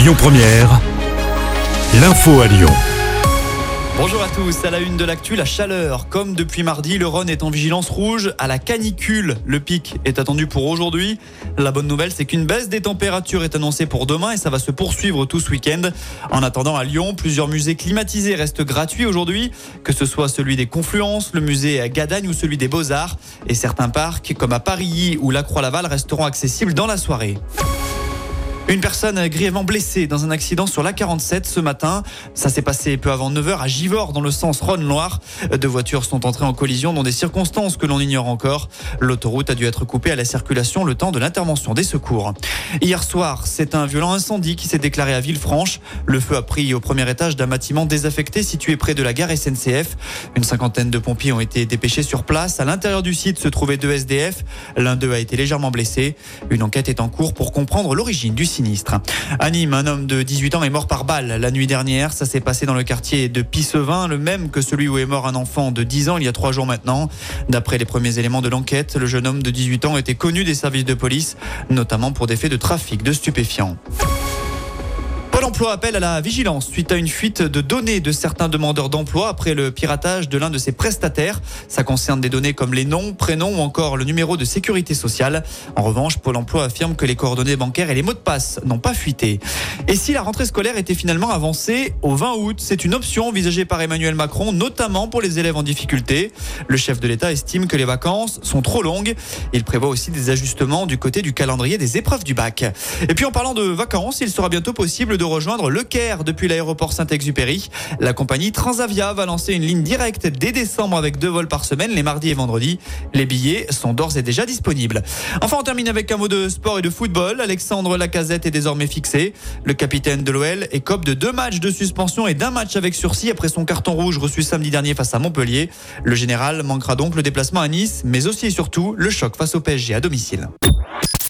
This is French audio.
Lyon Première, l'info à Lyon. Bonjour à tous, à la une de l'actu, la chaleur. Comme depuis mardi, le Rhône est en vigilance rouge à la canicule. Le pic est attendu pour aujourd'hui. La bonne nouvelle, c'est qu'une baisse des températures est annoncée pour demain et ça va se poursuivre tout ce week-end. En attendant, à Lyon, plusieurs musées climatisés restent gratuits aujourd'hui, que ce soit celui des Confluences, le musée à Gadagne ou celui des Beaux-Arts. Et certains parcs, comme à Paris ou la Croix-Laval, resteront accessibles dans la soirée. Une personne grièvement blessée dans un accident sur la 47 ce matin. Ça s'est passé peu avant 9h à Givors dans le sens Rhône-Loire. Deux voitures sont entrées en collision dans des circonstances que l'on ignore encore. L'autoroute a dû être coupée à la circulation le temps de l'intervention des secours. Hier soir, c'est un violent incendie qui s'est déclaré à Villefranche. Le feu a pris au premier étage d'un bâtiment désaffecté situé près de la gare SNCF. Une cinquantaine de pompiers ont été dépêchés sur place. À l'intérieur du site se trouvaient deux SDF. L'un d'eux a été légèrement blessé. Une enquête est en cours pour comprendre l'origine du sinistre. À Nîmes, un homme de 18 ans est mort par balle la nuit dernière. Ça s'est passé dans le quartier de Pissevin, le même que celui où est mort un enfant de 10 ans il y a trois jours maintenant. D'après les premiers éléments de l'enquête, le jeune homme de 18 ans était connu des services de police, notamment pour des faits de trafic de stupéfiants. Emploi appelle à la vigilance suite à une fuite de données de certains demandeurs d'emploi après le piratage de l'un de ses prestataires. Ça concerne des données comme les noms, prénoms ou encore le numéro de sécurité sociale. En revanche, Pôle emploi affirme que les coordonnées bancaires et les mots de passe n'ont pas fuité. Et si la rentrée scolaire était finalement avancée au 20 août, c'est une option envisagée par Emmanuel Macron, notamment pour les élèves en difficulté. Le chef de l'État estime que les vacances sont trop longues. Il prévoit aussi des ajustements du côté du calendrier des épreuves du bac. Et puis en parlant de vacances, il sera bientôt possible de le Caire depuis l'aéroport Saint-Exupéry. La compagnie Transavia va lancer une ligne directe dès décembre avec deux vols par semaine, les mardis et vendredis. Les billets sont d'ores et déjà disponibles. Enfin, on termine avec un mot de sport et de football. Alexandre Lacazette est désormais fixé. Le capitaine de l'OL écope de deux matchs de suspension et d'un match avec sursis après son carton rouge reçu samedi dernier face à Montpellier. Le général manquera donc le déplacement à Nice, mais aussi et surtout le choc face au PSG à domicile.